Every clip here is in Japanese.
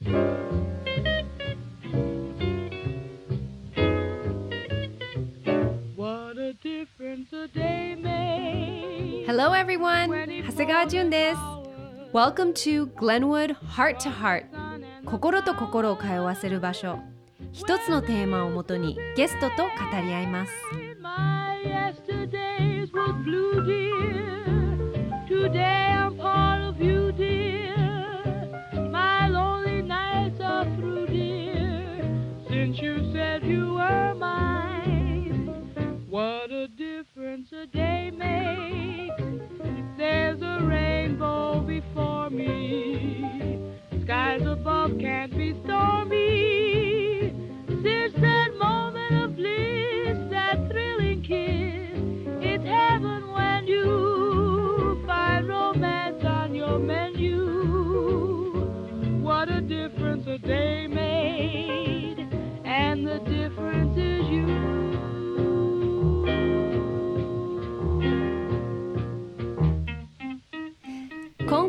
Hello everyone! 長谷川淳です。Welcome to Glenwood Heart to Heart 心と心を通わせる場所一つのテーマをもとにゲストと語り合います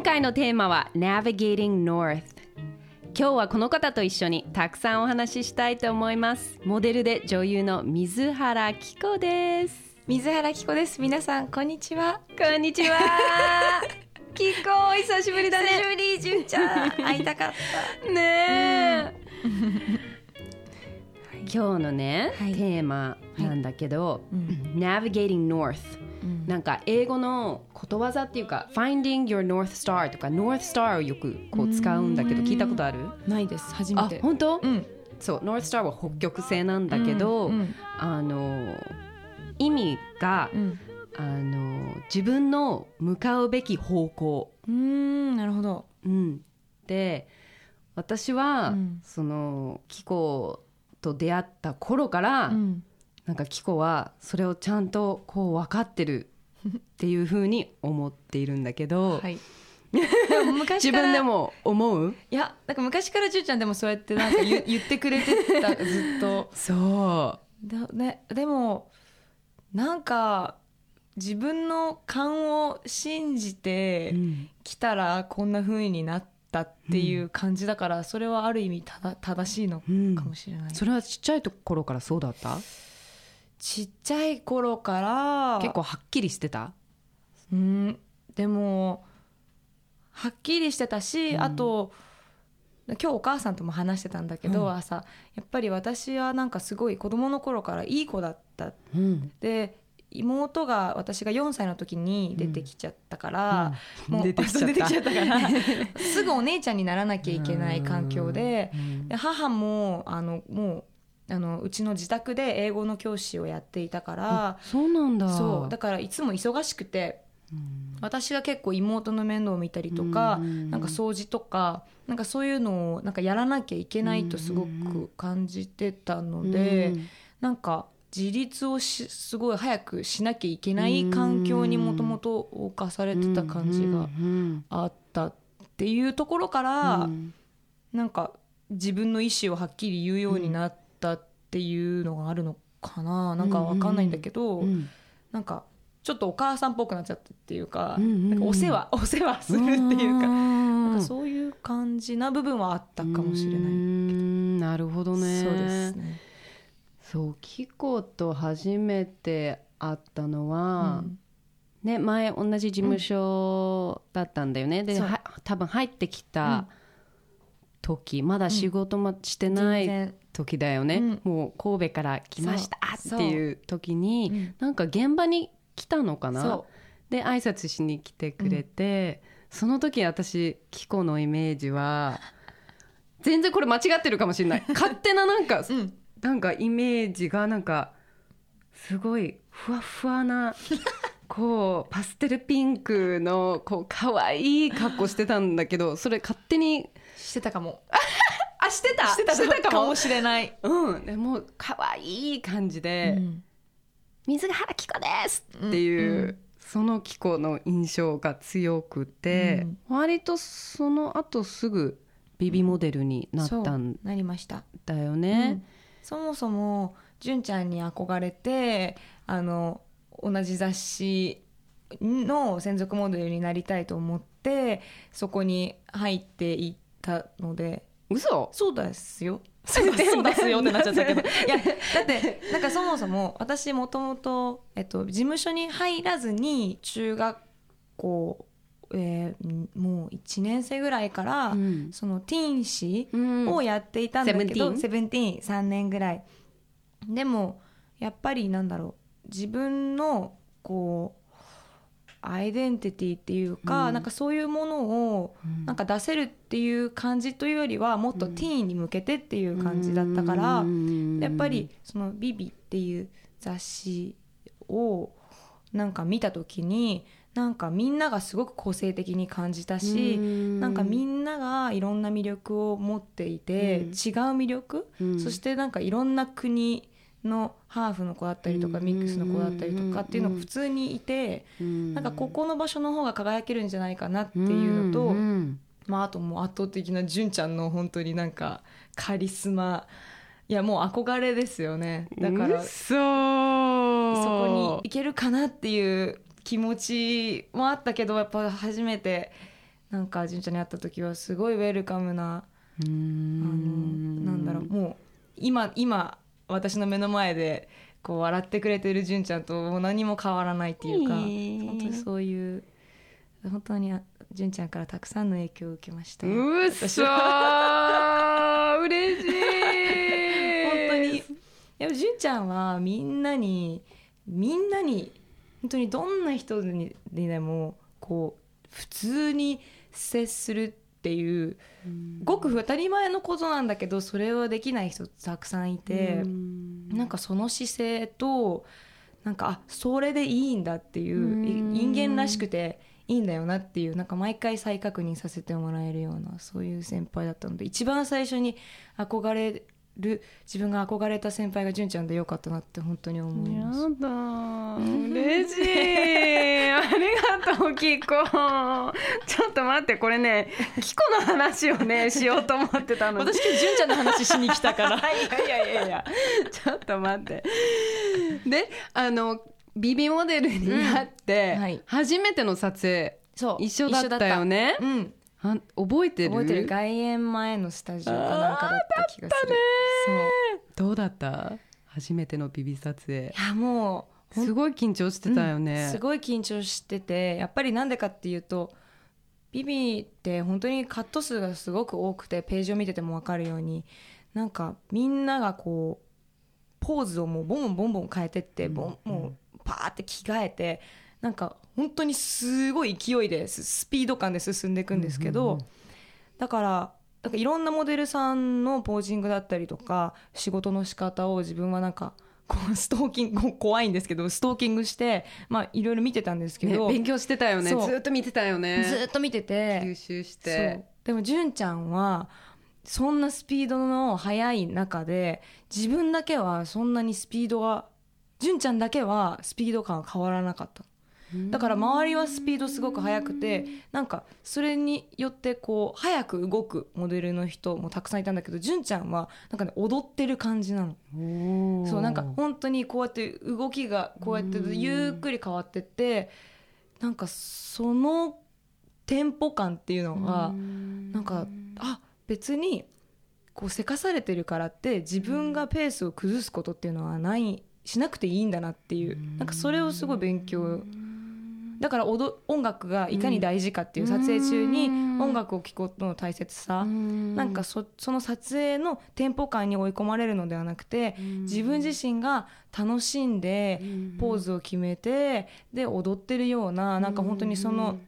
回のテーマは Navigating North 今日はこの方と一緒にたくさんお話ししたいと思います。モデルで女優の水原希子です。水原希子です。皆さんこんにちは。こんにちは。希子お久しぶりだね。久しぶり純ちゃん。会いたかった。ねえ、今日のね、はい、テーマなんだけど、はい、Navigating North なんか英語のことわざっていうか「Finding your North Star」とか「North Star」をよくこう使うんだけど聞いたことある？ないです。初めて。本当、うん、そう「North Star」は北極星なんだけど、うんうん、あの意味が、あの自分の向かうべき方向。うんなるほど、うん、で私は、その気候と出会った頃から、うんなんかキコはそれをちゃんとこう分かってるっていうふうに思っているんだけど、はい、自分でも思う？いやなんか昔からじゅうちゃんでもそうやってなんか言言ってくれてたずっと。そう。だ、ね、でもなんか自分の勘を信じてきたらこんなふうになったっていう感じだから、うん、それはある意味ただ正しいのかもしれない、うん、それはちっちゃいところからそうだった？ちっちゃい頃から結構はっきりしてた？うん。でもはっきりしてたし、うん、あと今日お母さんとも話してたんだけど、うん、朝。やっぱり私はなんかすごい子供の頃からいい子だった、うん、で妹が私が4歳の時に出てきちゃったから、うん、もう出てきちゃった。から すぐお姉ちゃんにならなきゃいけない環境でで母もあのもうあのうちの自宅で英語の教師をやっていたからそうなんだ。そうだからいつも忙しくて、うん、私が結構妹の面倒を見たりとか、うん、なんか掃除とかなんかそういうのをなんかやらなきゃいけないとすごく感じてたので、うん、なんか自立をしすごい早くしなきゃいけない環境にもともと侵されてた感じがあったっていうところから、うん、なんか自分の意思をはっきり言うようになったっていうのがあるのかな。なんか分かんないんだけど、なんかちょっとお母さんっぽくなっちゃってっていうかうんうん、なんかお世話お世話するっていうかなんかそういう感じな部分はあったかもしれないなるほどね。そうですねそうキコと初めて会ったのは、うん、ね、前同じ事務所だったんだよね、で多分入ってきた時、まだ仕事もしてない時だよね、うん、もう神戸から来ましたっていう時に、う。ん、なんか現場に来たのかな？で挨拶しに来てくれて、うん、その時私キコのイメージは全然これ間違ってるかもしれない。勝手ななんか、うん、なんかイメージがなんかすごいふわふわな こうパステルピンクのこう可愛い格好してたんだけどそれ勝手にしてたかも。あしてた？してたしてたかも。しれない。うん。でも可愛い感じで、うん、水が原希子ですっていう、うん、その希子の印象が強くて、うん、割とその後すぐビビモデルになったんなりました。だよね、そもそも純ちゃんに憧れてあの同じ雑誌の専属モデルになりたいと思ってそこに入っていったので。嘘？そうですよ。そうですよってなっちゃったけど。いやだってなんかそもそも私もともと事務所に入らずに中学校えー、もう1年生ぐらいから、うん、そのティーン誌をやっていたんだけど、うん、セブンティーン3年ぐらい。でもやっぱりなんだろう。自分のこうアイデンティティっていうか、うん、なんかそういうものをなんか出せるっていう感じというよりはもっとティーンに向けてっていう感じだったから、やっぱりその「ビビっていう雑誌をなんか見た時になんかみんながすごく個性的に感じたしなんかみんながいろんな魅力を持っていて、違う魅力、そしてなんかいろんな国のハーフの子だったりとかミックスの子だったりとかっていうのが普通にいてなんかここの場所の方が輝けるんじゃないかなっていうのとまああともう圧倒的な純ちゃんの本当になんかカリスマ。いやもう憧れですよね。だからそこに行けるかなっていう気持ちもあったけどやっぱ初めてなんか純ちゃんに会った時はすごいウェルカムなあのなんだろうもう今今私の目の前でこう笑ってくれてる純ちゃんと何も変わらないっていうか、本当にそういう本当に純ちゃんからたくさんの影響を受けました。うっそ嬉しい。本当に。やっぱ純ちゃんはみんなにみんなに本当にどんな人にでもこう普通に接するっていう、ごく当たり前のことなんだけどそれをできない人たくさんいて、うなんかその姿勢となんかあそれでいいんだっていう人間らしくていいんだよなっていうなんか毎回再確認させてもらえるようなそういう先輩だったので一番最初に憧れる自分が憧れた先輩が純ちゃんでよかったなって本当に思います。やだ 嬉しい。ありがとうキコ。ちょっと待ってこれねキコの話をね しようと思ってたの私今日純ちゃんの話しに来たから。いやいやいやいや。ちょっと待って。であのビビモデルになって、初めての撮影。そう。一緒だったよね。うんあ覚えてる？覚えてる。外苑前のスタジオかなんかだった気がする。そう。どうだった？初めてのビビ撮影いやもうすごい緊張してたよね、うん、すごい緊張しててやっぱりなんでかっていうとビビって本当にカット数がすごく多くてページを見てても分かるようになんかみんながこうポーズをもうボンボンボン変えてって、うん、ボンもうパーって着替えてなんか本当にすごい勢いでスピード感で進んでいくんですけど、だからなんかいろんなモデルさんのポージングだったりとか仕事の仕方を自分はなんかこうストーキング怖いんですけどストーキングしてまあいろいろ見てたんですけど、ね、勉強してたよね。ずっと見てたよね。ずっと見てて吸収して。でも純ちゃんはそんなスピードの速い中で自分だけはそんなにスピードが純ちゃんだけはスピード感は変わらなかっただから周りはスピードすごく速くてなんかそれによってこう早く動くモデルの人もたくさんいたんだけど純ちゃんはなんかね踊ってる感じなの。そうなんか本当にこうやって動きがこうやってゆっくり変わってってなんかそのテンポ感っていうのがなんかあ別にこうせかされてるからって自分がペースを崩すことっていうのはないしなくていいんだなっていう。なんかそれをすごい勉強だから音楽がいかに大事かっていう、撮影中に音楽を聴くことの大切さ、なんかそその撮影のテンポ感に追い込まれるのではなくて、自分自身が楽しんでポーズを決めてで踊ってるようななんか本当にその。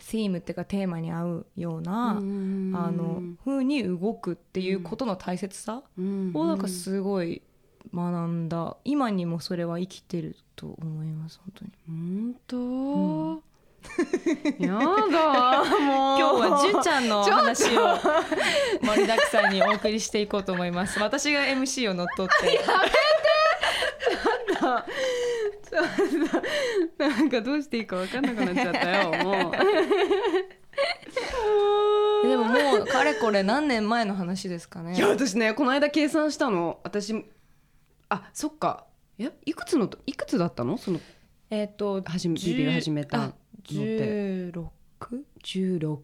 セームっていうかテーマに合うような、あの風に動くっていうことの大切さをなんかすごい学んだ。今にもそれは生きてると思います本当に。本当、うん。やだ もう。今日は純ちゃんの話を盛りだくさんにお送りしていこうと思います。私が MC を乗っ取って。やめて。ちょっとちょっとなんかどうしていいか分かんなくなっちゃったよもう。でももうかれこれ何年前の話ですかね。いや私ねこの間計算したの。私あそっか。えいくつのいくつだったの？そのえっ、ー、と始めビビり始めたのって。16 16?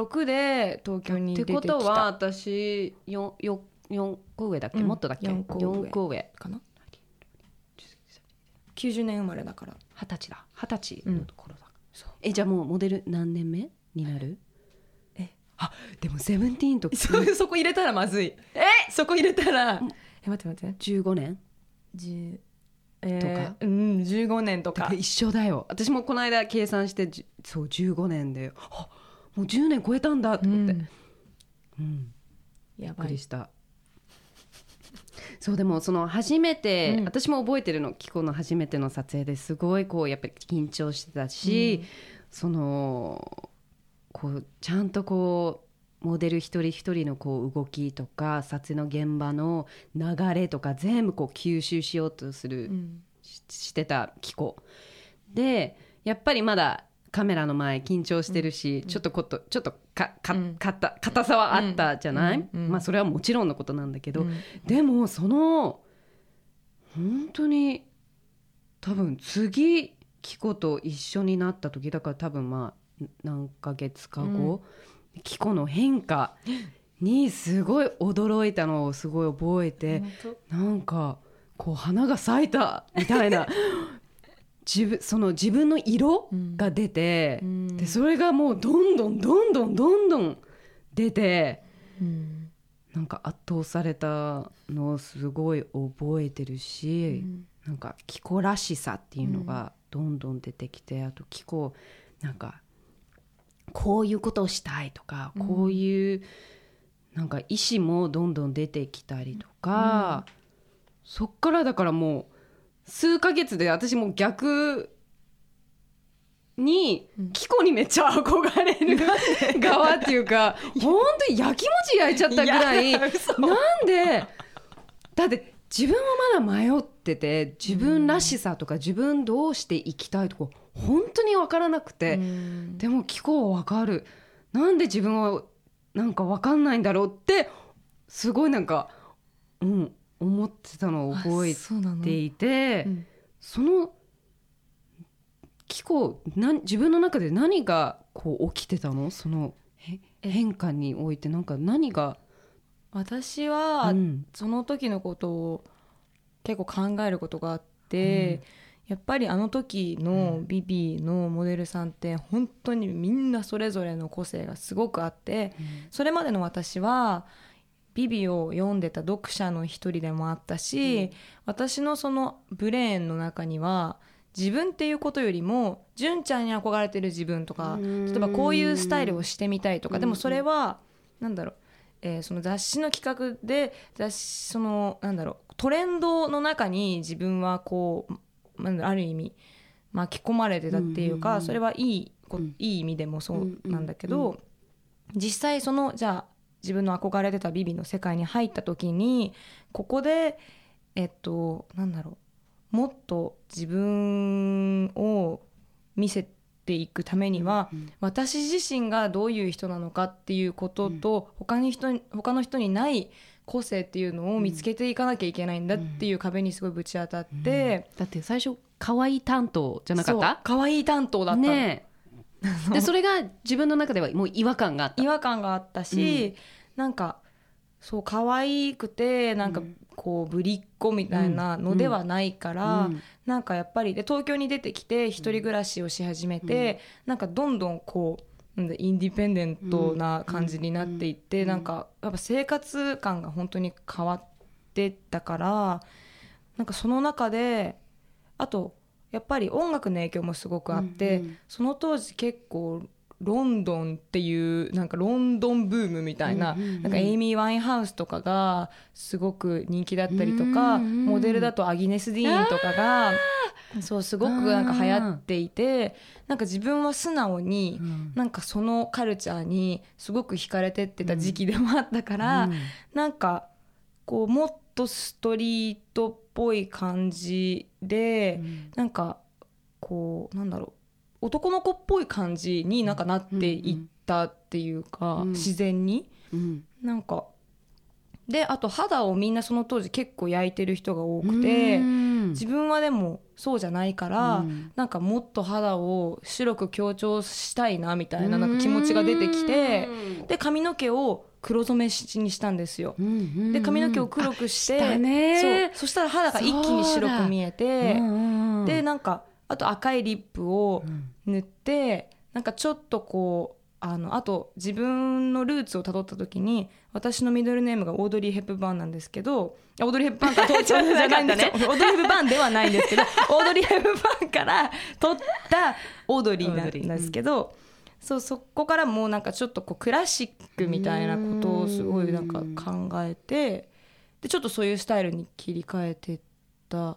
16で東京にって出てきた。ことは私 4, 4, 4個上だっけ、うんもっとだっけ？四個上。4個上かな？90年生まれだから。二十歳だ。二十歳うんのところだ、そう。えじゃあもうモデル何年目？になる？え。あでもセブンティーンとそそこ入れたらまずい。え？そこ入れたらえ待って待って。15年10えー、とうん15年とか。一緒だよ。私もこの間計算してじそう15年であもう10年超えたんだ。と思って、うん。うん。びっやばい。くりした。そうでもその初めて、うん。私も覚えてるの。キコの初めての撮影ですごいこうやっぱり緊張してたし、そのこうちゃんとこうモデル一人一人のこう動きとか撮影の現場の流れとか全部こう吸収しようとする、うん。ししてたキコでやっぱりまだカメラの前緊張してるし、ちょっとことちょっとかかうん。硬硬さはあったじゃない、うん。うん。まあそれはもちろんのことなんだけど、うん。でもその本当に多分次キコと一緒になった時だから多分まあ何ヶ月か後、キコの変化にすごい驚いたのをすごい覚えて、本なんかこう花が咲いたみたいな。自分その自分の色が出て、うん。でそれがもうどんどんどんどんどんどん出て当うん。なんか圧倒されたのをすごい覚えてるし、うん。なんか気候らしさっていうのがどんどん出てきて、あと気候なんかこういうことをしたいとか、うん。こういうなんか意思もどんどん出てきたりとか、そっからだからもう数ヶ月で私も逆にうん。キコにめっちゃ憧れる側っていうか本当に焼きもち焼いちゃったぐらいなんで？だって自分はまだ迷ってて自分らしさとか自分どうしていきたいとか本当に分からなくて、うん。でも気候は分かる。なんで自分はなんか分かんないんだろうってすごいなんか、うん、思ってたのを覚えていて、うん。その気候なん自分の中で何がこう起きてたの？そのへ変化においてなんか何が、私は、うん。その時のことを結構考えることがあって、やっぱりあの時のビビのモデルさんって本当にみんなそれぞれの個性がすごくあってそれまでの私はビビを読んでた読者の一人でもあったし、私のそのブレーンの中には自分っていうことよりも純ちゃんに憧れてる自分とかうん。例えばこういうスタイルをしてみたいとかうん。でもそれはなんだろう、えーその雑誌の企画で雑誌そのなんだろうトレンドの中に自分はこうある意味巻き込まれてたっていうか、うんうんうん。それはいいこうん。いい意味でもそうなんだけど、うんうん。実際そのじゃあ自分の憧れてたビビの世界に入った時にここでえっとなんだろうもっと自分を見せていくためには、うん私自身がどういう人なのかっていうことと、他に人に他の人にない個性っていうのを見つけていかなきゃいけないんだっていう壁にすごいぶち当たって、だって最初可愛い担当じゃなかった？可愛い担当だったの、ねえ。でそれが自分の中ではもう違和感があった。違和感があったし、なんかそう可愛くてなんかうん。こうぶりっ子みたいなのではないから、うん。なんかやっぱりで東京に出てきて一人暮らしをし始めて、なんかどんどんこうインディペンデントな感じになっていって、うん。なんかやっぱ生活感が本当に変わってったからなんかその中であとやっぱり音楽の影響もすごくあって、うんうん。その当時結構ロンドンっていうなんかロンドンブームみたいな,、なんかエイミー・ワインハウスとかがすごく人気だったりとか、モデルだとアギネス・ディーンとかがそうすごくなんか流行っていてなんか自分は素直にうん。なんかそのカルチャーにすごく惹かれてってた時期でもあったから、うん。なんかこうもっとストリートっぽい感じで、なんかこうなんだろう男の子っぽい感じになんかなっていったっていうか、うん。自然に。うん。なんか。であと肌をみんなその当時結構焼いてる人が多くて、うん。自分はでもそうじゃないから、うん。なんかもっと肌を白く強調したいなみたいななんか気持ちが出てきてで髪の毛を黒染めしにしたんですよ。で髪の毛を黒くしてそう。そしたら肌が一気に白く見えて、でなんかあと赤いリップを塗って、なんかちょっとこうあのあと自分のルーツをたどった時に私のミドルネームがオードリー・ヘップバーンなんですけどオードリー・ヘップバーンから取っちゃないんですよなかった オードリー・ヘップバーンではないんですけど オードリー・ヘップバーンから取ったオードリーなんですけど、そうそこからもうなんかちょっとこうクラシックみたいなことをすごいなんか考えてでちょっとそういうスタイルに切り替えてった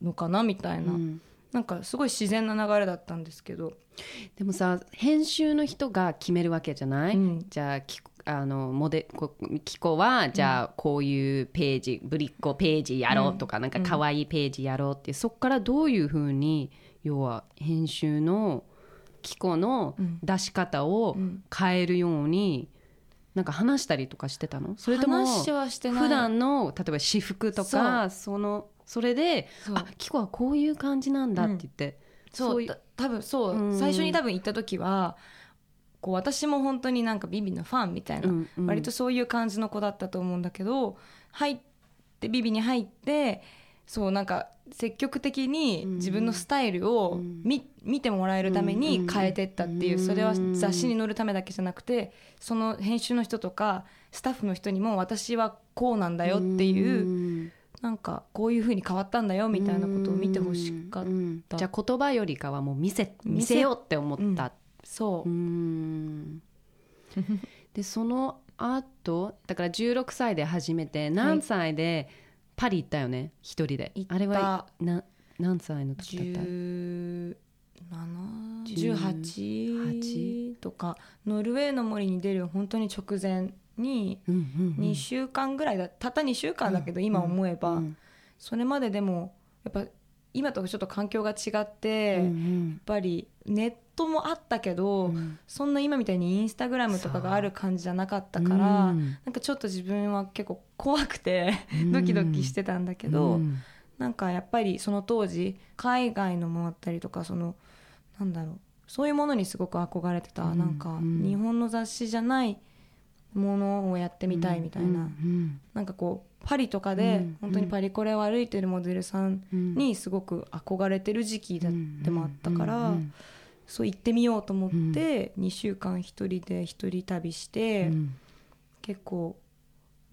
のかなみたいな、うんなんかすごい自然な流れだったんですけど、でもさ編集の人が決めるわけじゃない、うん。じゃあきあのモデこキコはじゃあこういうページ、ぶりっ子ページやろうとか、なんか可愛いページやろうってそこからどういうふうに要は編集のキコの出し方を変えるように、なんか話したりとかしてたの？それとも普段の例えば私服とかそのそれであキコはこういう感じなんだって言って、そう多分そう、うん。最初に多分行った時はこう私も本当になんかビビのファンみたいな、うんうん。割とそういう感じの子だったと思うんだけど入ってビビに入ってそうなんか積極的に自分のスタイルを見,、見てもらえるために変えてったっていう、うん。それは雑誌に載るためだけじゃなくてその編集の人とかスタッフの人にも私はこうなんだよっていう、うんなんかこういうふうに変わったんだよみたいなことを見てほしかった、うん。じゃあ言葉よりかはもう見せ見見せせようって思った。そう。う、ん。でその後だから16歳で初めて何歳でパリ行ったよね？一人で。あれはな何歳の時だった？1718とかノルウェーの森に出る本当に直前にうんうんうん。2週間ぐらいだたった2週間だけど今思えば、うんそれまででもやっぱ今とちょっと環境が違って、やっんぱりネットもあったけど、うん。そんな今みたいにインスタグラムとかがある感じじゃなかったから、う。んなんかちょっと自分は結構怖くてドキドキしてたんだけど、うんなんかやっぱりその当時海外のもあったりとかそのなんだろうそういうものにすごく憧れてた、うんなんかうん日本の雑誌じゃないものをやってみたいみたいな、うんなんかこうパリとかでうん本当にパリコレを歩いてるモデルさんうん。にすごく憧れてる時期だでもあったから、そう行ってみようと思って2週間一人で一人旅して、うん。結構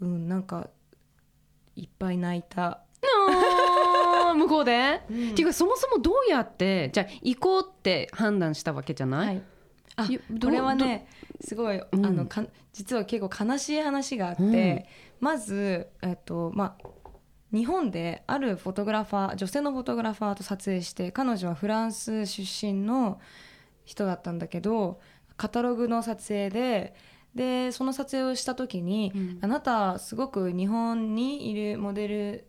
うんなんかいっぱい泣いた。向こうで、うん。っていうかそもそもどうやってじゃあ行こうって判断したわけじゃない、はい、これはねすごい、うん。あのか実は結構悲しい話があって、まず、えっとまあ、日本であるフォトグラファー女性のフォトグラファーと撮影して彼女はフランス出身の人だったんだけどカタログの撮影ででその撮影をした時に、うん。あなたすごく日本にいるモデル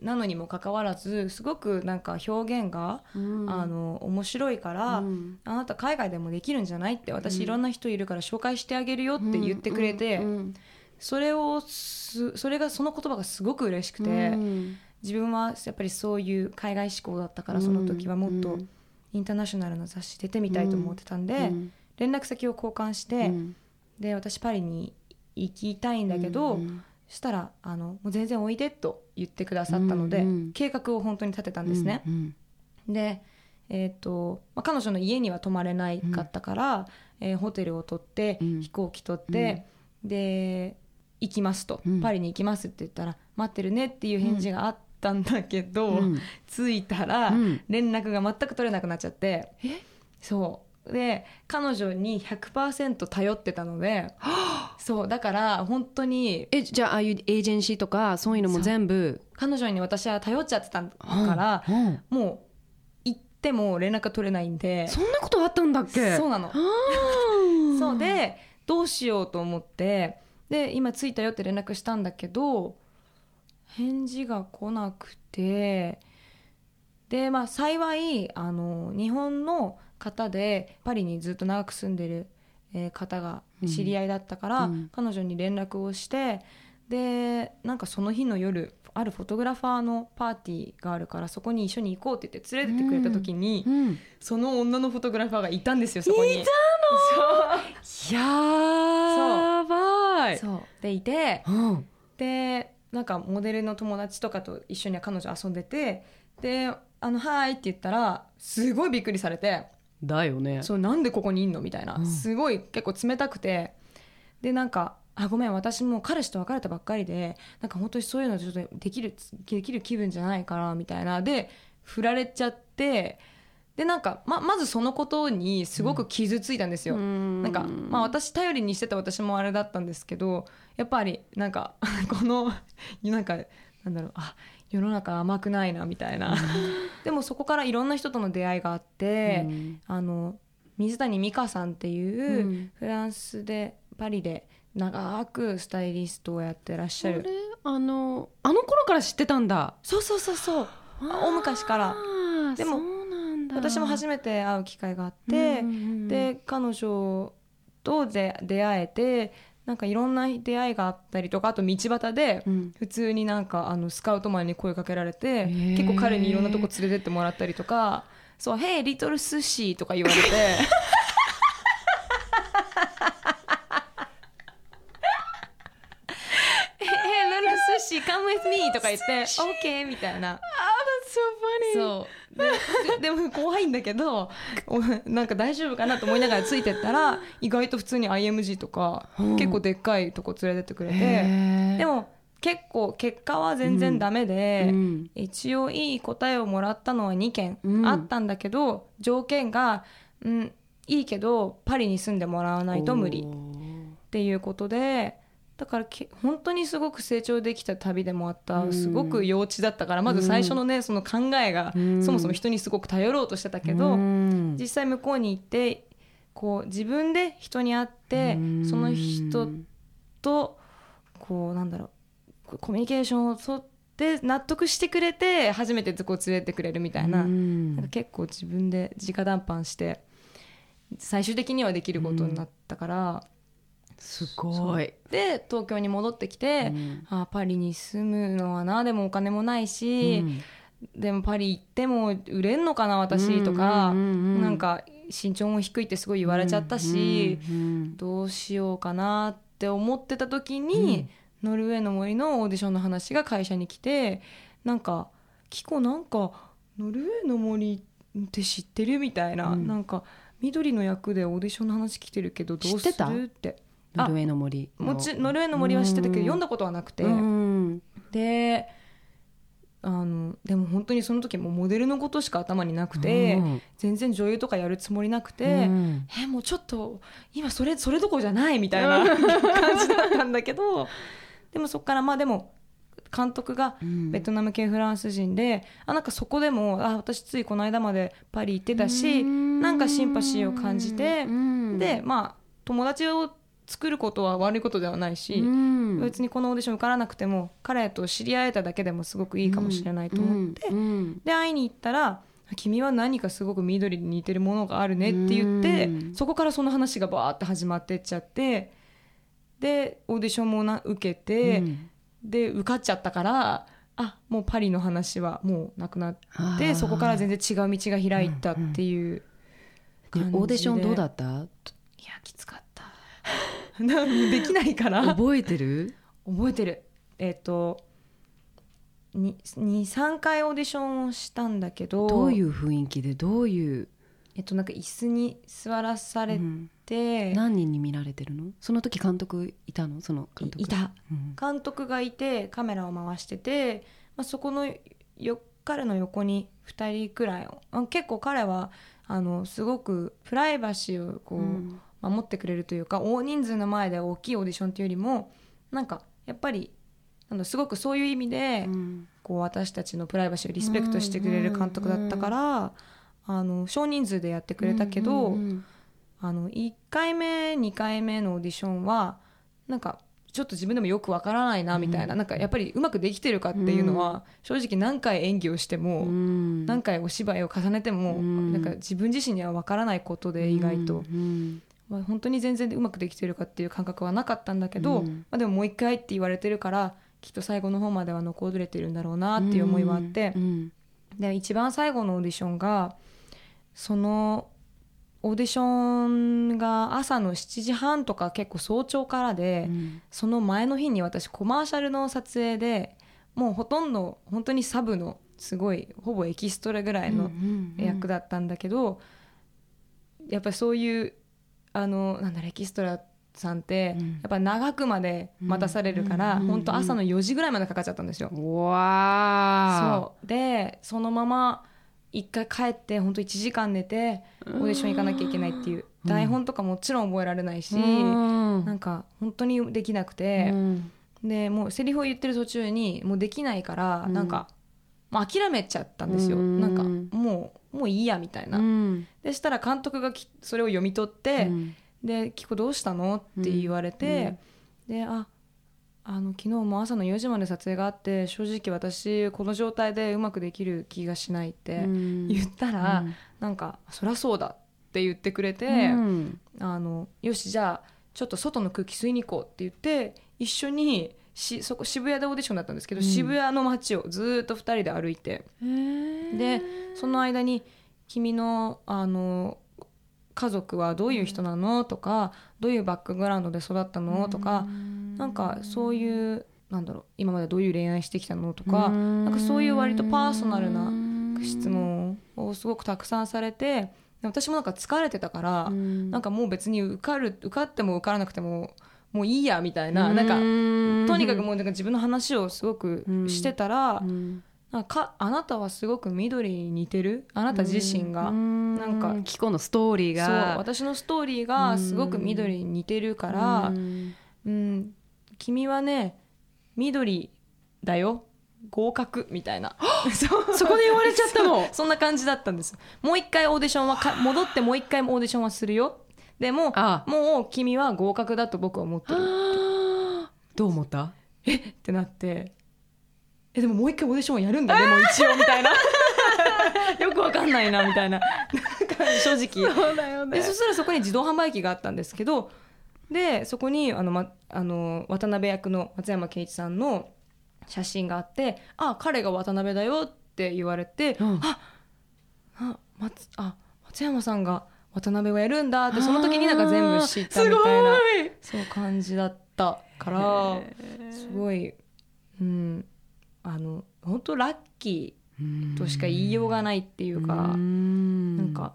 なのにもかかわらずすごくなんか表現が、うん。あの面白いから、うん。あなた海外でもできるんじゃないって私いろんな人いるから紹介してあげるよって言ってくれて、それをすそれがその言葉がすごく嬉しくて、うん。自分はやっぱりそういう海外志向だったからその時はもっとうん。インターナショナルな雑誌出てみたいと思ってたんで、うん。連絡先を交換して、うん。で私パリに行きたいんだけど、したらあの「もう全然おいで」と言ってくださったので、うんうん。計画を本当に立てたんですね。うんで、えーとまあ、彼女の家には泊まれないかったから、えーホテルを取って、うん。飛行機取って、で行きますと、うん。パリに行きますって言ったら待ってるねっていう返事があったんだけど、うん。着いたらうん。連絡が全く取れなくなっちゃって、そうで彼女に100%頼ってたのでそうだから本当にえじゃあああいうエージェンシーとかそういうのも全部？彼女に私は頼っちゃってたから、うんうんもう行っても連絡が取れないんで。そんなことあったんだっけ？そうなの。あ。ー そうでどうしようと思ってで今着いたよって連絡したんだけど返事が来なくてでまあ幸いあの日本の方でパリにずっと長く住んでる、えー方が知り合いだったから、うん。彼女に連絡をしてでなんかその日の夜あるフォトグラファーのパーティーがあるからそこに一緒に行こうって言って連れてってくれた時に、うん。その女のフォトグラファーがいたんですよそこに。いたやばい。そう。でいてうん。でなんかモデルの友達とかと一緒に彼女遊んでてで「あのはい」って言ったらすごいびっくりされてだよね「そうなんでここにいんの?」みたいな、うん。すごい結構冷たくて。でなんか「あごめん私もう彼氏と別れたばっかりでなんか本当にそういうのちょっとできるできる気分じゃないから」みたいな。で振られちゃってでなんかままずそのことにすごく傷ついたんですよ。ななんか、まあ、私頼りにしてた私もあれだったんですけどやっぱりなんか このなんかなんだろう。あ世の中甘くないなみたいな。でもそこからいろんな人との出会いがあって、うん。あの水谷美香さんっていう、うん。フランスでパリで長くスタイリストをやってらっしゃる。あのあの頃から知ってたんだ。そうそうそうそう。大昔から。でも私も初めて会う機会があって、うんうんうん。で彼女とで出会えてなんかいろんな出会いがあったりとかあと道端でうん。普通になんかあのスカウトマンに声かけられてへー。結構彼にいろんなとこ連れてってもらったりとか「そう Hey リトル寿司」とか言われて「Hey リトル寿司 come with me」とか言って「OK」みたいな。そう。でも怖いんだけどお なんか大丈夫かなと思いながらついてったら意外と普通に IMG とか、うん。結構でっかいとこ連れてってくれてでも結構結果は全然ダメで、うん。一応いい答えをもらったのは2件うん。あったんだけど、条件が、うん、いいけどパリに住んでもらわないと無理っていうことでだからけ本当にすごく成長できた旅でもあった、うん。すごく幼稚だったからまず最初のね、その考えが、うん。そもそも人にすごく頼ろうとしてたけど、うん。実際向こうに行ってこう自分で人に会って、うん。その人とこうなんだろうコミュニケーションを取って納得してくれて初めてこう連れてくれるみたいな,、うん。なんか結構自分で直談判して最終的にはできることになったから。すごい。で東京に戻ってきて、うん。あパリに住むのはなでもお金もないし、うん。でもパリ行っても売れんのかな私とか、うんうんうん。うんなんか身長も低いってすごい言われちゃったし、うんうんどうしようかなって思ってた時に、ノルウェーの森のオーディションの話が会社に来てなんか「キコなんかノルウェーの森って知ってる?」みたいな、うん。なんか緑の役でオーディションの話来てるけどどうする？って。ノルウェーの森もちノルウェーの森は知ってたけど、読んだことはなくて、うんであのでも本当にその時もモデルのことしか頭になくて、うん。全然女優とかやるつもりなくて、うん。えもうちょっと今それそれどころじゃないみたいな 感じだったんだけどでもそこからまあでも監督がうん。ベトナム系フランス人で、あなんかそこでもあ私ついこの間までパリ行ってたし、うん。なんかシンパシーを感じて、うん。でまあ友達を作ることは悪いことではないし、うん。別にこのオーディション受からなくても彼と知り合えただけでもすごくいいかもしれないと思って、うんうん。で会いに行ったら「君は何かすごく緑に似てるものがあるね」って言って、うんそこからその話がバーって始まってっちゃってでオーディションもな受けて、うん。で受かっちゃったからあもうパリの話はもうなくなってそこから全然違う道が開いたっていうで感じで、オーディションどうだった？いやきつかった できないから。覚えてる？覚えてる。えっ、と23回オーディションをしたんだけど。どういう雰囲気で？どういう？えっとなんか椅子に座らされうん。て、何人に見られてるの？その時監督いたの？その監督。いいた。うん。監督がいてカメラを回してて、まあ、そこのよ彼の横に2人くらい。あ結構彼はあのすごくプライバシーをこう、うん守ってくれるというか大人数の前で大きいオーディションというよりもなんかやっぱりなんだすごくそういう意味で、うん。こう私たちのプライバシーをリスペクトしてくれる監督だったから、あの少人数でやってくれたけど、あの1回目2回目のオーディションはなんかちょっと自分でもよくわからないなみたいな,、なんかやっぱりうまくできてるかっていうのは、正直何回演技をしても、うん。何回お芝居を重ねても、うん。なんか自分自身にはわからないことで意外と、うんまあ、本当に全然うまくできてるかっていう感覚はなかったんだけど、うん。まあ、でももう一回って言われてるからきっと最後の方までは残れてるんだろうなっていう思いはあって、うん。で一番最後のオーディションがそのオーディションが朝の7時半とか結構早朝からで、うん。その前の日に私コマーシャルの撮影でもうほとんど本当にサブのすごいほぼエキストラぐらいの役だったんだけど、やっぱりそういうあのなんだエキストラさんって、うん。やっぱ長くまで待たされるから、うん。本当朝の4時ぐらいまでかかっちゃったんですよ。わそう。でそのまま一回帰って本当1時間寝てオーディション行かなきゃいけないっていう。うん。台本とかもちろん覚えられないし、うん。なんか本当にできなくて、うん。でもうセリフを言ってる途中にもうできないから、うん。なんかもう諦めちゃったんですよ、うん。なんかもうもういいやみたいな、うん。でしたら監督がきそれを読み取って「でキコどうしたの?」って言われて、でああの昨日も朝の4時まで撮影があって正直私この状態でうまくできる気がしないってうん。言ったら、うん。なんか「そりゃそうだ」って言ってくれて、うん。あのよしじゃあちょっと外の空気吸いに行こうって言って一緒にしそこ渋谷でオーディションだったんですけど、うん。渋谷の街をずーっと2人で歩いて。でその間に「君のあの家族はどういう人なの?」とか「どういうバックグラウンドで育ったの?」とかなんかそういうなんだろう今までどういう恋愛してきたの？とかなんかそういう割とパーソナルな質問をすごくたくさんされてで私もなんか疲れてたから、なんかもう別に受かる受かっても受からなくてももういいやみたいななんかとにかくもうなんか自分の話をすごくしてたら、うん。なんかあなたはすごく緑に似てる？あなた自身が、なんかキコのストーリーそうが私のストーリーがすごく緑に似てるから、うん。うん、君はね緑だよ。合格みたいな。そこで言われちゃったの。そんな感じだったんです。もう一回オーディションはか戻ってもう一回オーディションはするよでもあ。もう君は合格だと僕は思ってる。どう思った？ってなって。えでももう一回オーディションはやるんだねもう一応みたいな。よくわかんないなみたいな。正直。そうだよでそしたらそこに自動販売機があったんですけどでそこにあの、ま、あの渡辺役の松山ケンイチさんの写真があって「あ彼が渡辺だよ」って言われて「うん。ああ松あ松山さんが渡辺をやるんだ」ってその時になんか全部知ったみたいなそう感じだったからすごい、うん、あの本当ラッキーとしか言いようがないっていうか。ななんか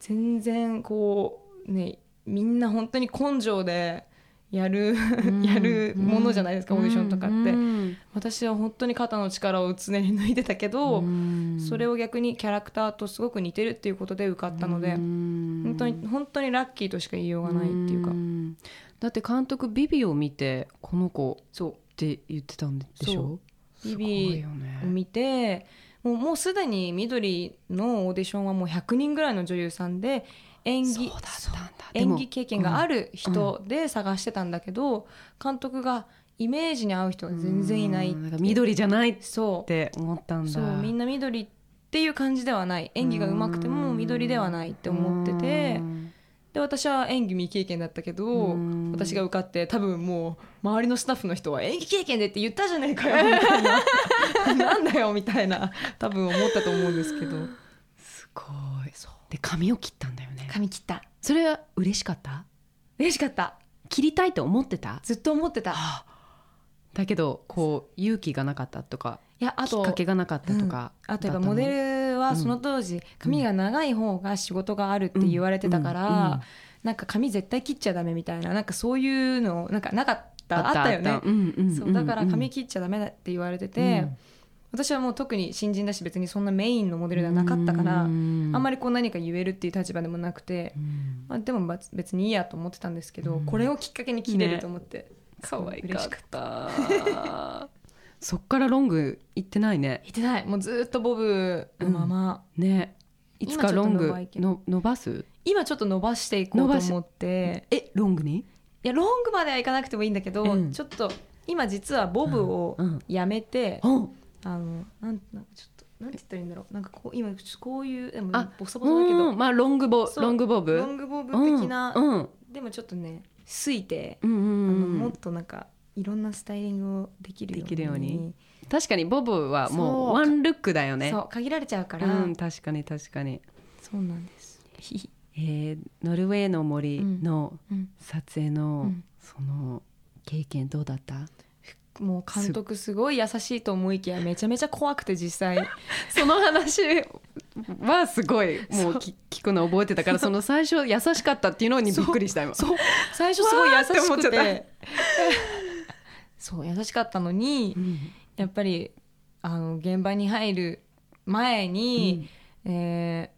全然こうねみんな本当に根性でやる やるものじゃないですかオーディションとかって。私は本当に肩の力を常に抜いてたけどそれをを逆にキャラクターとすごく似てるっていうことで受かったので本本当に本当にラッキーとしか言いようがないっていうか。だって監督ビビを見てこの子そう。って言ってたんでしょ？ビビを見てもうもうすでに緑のオーディションはもう100人ぐらいの女優さんで演技そうだったんだ。でも演技経験がある人で探してたんだけど、監督がイメージに合う人が全然いないうんなんか緑じゃないっそて思ったんだ。うそうみんな緑っていう感じではない。演技が上手くても緑ではないって思っててで私は演技未経験だったけどうん。私が受かって多分もう周りのスタッフの人は演技経験でって言ったじゃねえかよみたいな。なんだよみたいな多分思ったと思うんですけど。すごい。で髪を切ったんだよね髪切った。それは嬉しかった？嬉しかった。切りたいと思ってた？ずっと思ってた。だけどこう勇気がなかったとかいやあときっかけがなかったとか、あとやっぱモデルはその当時髪が長い方が仕事があるって言われてたかうん。うん。らなんか髪絶対切っちゃダメみたいななんかそういうのなんかなかった。あったよね。うんうんうんそうだから髪切っちゃダメだって言われてて私はもう特に新人だし別にそんなメインのモデルではなかったからあんまり、りこう何か言えるっていう立場でもなくてうん。まあでも別別にいいやと思ってたんですけどうん。これをきっかけに切れると思って可愛かっ嬉しかた。そっからロング行ってないね。言ってない。もうずっとボブのまま。ね。いつかロングの伸ばす？今ちょっと伸ばしていこうと思って。えロングに？いやロングまではいかなくてもいいんだけど、うん。ちょっと今実はボブをうん。うん。やめて、うんあのなんなんかちょっとなんて言ったらいいんだろう。なんかこう今こういうでもあボサボサだけど、うんまあロングボロングボブ。ロングボブ的な、うんうん。でもちょっとねすいて、うんうんうん。もっとなんかいろんなスタイリングをできるように。確かにボブはもうワンルックだよね。そう限られちゃうから、うん確かに確かに。そうなんです。えーノルウェーの森のうん。撮影の、うん。その経験どうだった？もう監督すごい優しいと思いきやめちゃめちゃ怖くて実際。その話はすごいもう聞くの覚えてたからその最初優しかったっていうのにびっくりした今。そう 最初すごい優しくて。そう優しかったのに、うん。やっぱりあの現場に入る前に、え